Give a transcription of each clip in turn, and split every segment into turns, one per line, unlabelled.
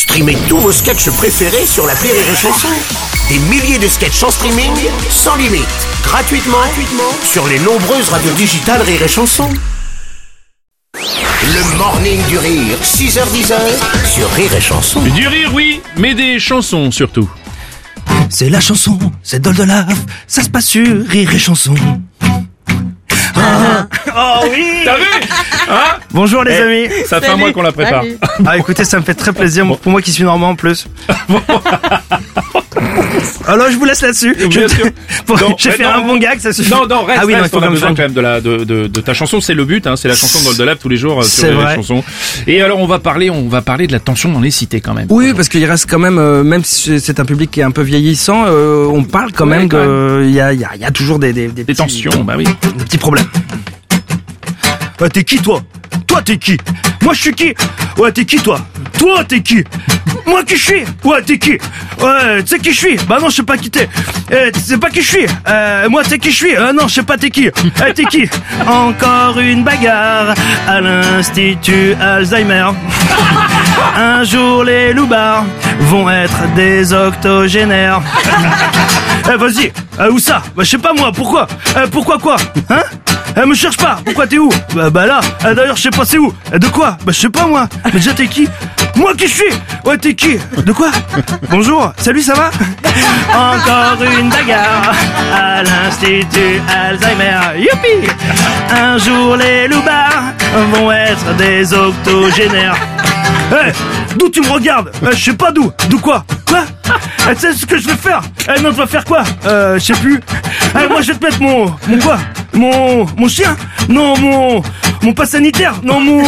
Streamez tous vos sketchs préférés sur la Rire et Chanson. Des milliers de sketchs en streaming, sans limite, gratuitement, gratuitement sur les nombreuses radios digitales Rire et Chanson. Le morning du rire, 6h10 sur Rire et Chanson.
Du rire, oui, mais des chansons surtout.
C'est la chanson, c'est Dol de Lave, ça se passe sur Rire et Chanson. Ah, oh oui
T'as vu Hein
Bonjour les
Eh,
amis
Ça fait un mois qu'on la prépare.
Ah écoutez, ça me fait très plaisir, pour moi qui suis normand en plus. Alors je vous laisse là-dessus. Je-
Non,
J'ai
mais
fait
non.
un bon gag, ça suffit.
Non, non, reste,
ah oui, non,
reste,
faut
on a besoin quand même de, la, de, de, de ta chanson, c'est le but, hein, c'est la chanson de Lab tous les jours euh, sur
C'est
les
vrai.
chansons. Et alors on va parler, on va parler de la tension dans les cités quand même.
Oui, parce qu'il reste quand même, euh, même si c'est un public qui est un peu vieillissant, euh, on parle quand
Ouais,
même il y a, y, y toujours des, des, des,
Des
petits-
tensions, bah oui.
des petits problèmes. Ouais, t'es qui toi? Toi t'es qui? Moi je suis qui? Ouais, t'es qui toi? Toi t'es qui? Moi qui je suis Ouais, t'es qui Ouais, tu sais qui je suis Bah non, je sais pas qui t'es. Eh, tu sais pas qui je suis euh, Moi, tu sais qui je suis euh, Non, je sais pas t'es qui. Eh, t'es qui Encore une bagarre à l'institut Alzheimer. Un jour les loupards vont être des octogénaires. Eh vas-y, euh, où ça Bah je sais pas moi, pourquoi Euh, Pourquoi quoi Hein euh, me cherche pas, pourquoi t'es où Bah, bah là, d'ailleurs je sais pas c'est où De quoi Bah je sais pas moi, mais déjà t'es qui Moi qui suis Ouais t'es qui De quoi Bonjour, salut ça va Encore une bagarre à l'institut Alzheimer Youpi Un jour les loupards vont être des octogénaires Eh, d'où tu me regardes Euh, Je sais pas d'où. D'où quoi Quoi Eh, Tu sais ce que je vais faire Eh non, tu vas faire quoi Euh, je sais plus. Eh, moi, je vais te mettre mon... Mon quoi Mon... Mon chien Non, mon... Mon pas sanitaire Non, mon...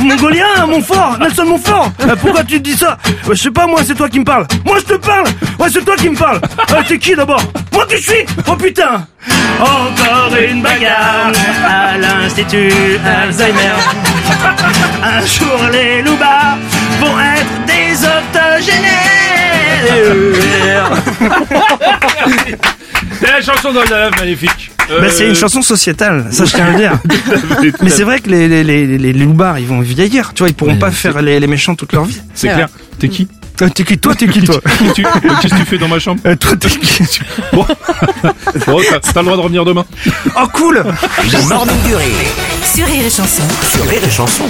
Mongolien, mon fort Nelson Montfort Eh, Pourquoi tu dis ça? Euh, Je sais pas, moi, c'est toi qui me parles. Moi, je te parle Ouais, c'est toi qui me parle. Euh, T'es qui, d'abord? Moi qui suis? Oh, putain Encore une bagarre à l'Institut Alzheimer. Un jour les loupards vont être des octogénaires.
Chanson de Lab, magnifique. Euh,
Bah, c'est une chanson sociétale, ça je tiens à le dire. Mais c'est vrai que les, les, les, les, les loupards, ils vont vieillir, tu vois, ils pourront pas faire les, les méchants toute leur vie.
C'est clair. T'es qui
Euh, T'es qui toi, t'es qui toi
Tu- Qu'est-ce que tu fais dans ma chambre
Euh, Toi, t'es qui
Bon, bon t'as t'as le droit de revenir demain.
Oh cool
Le morning du rire
Sur Rire et Chanson.
sur.
Rire et Chanson.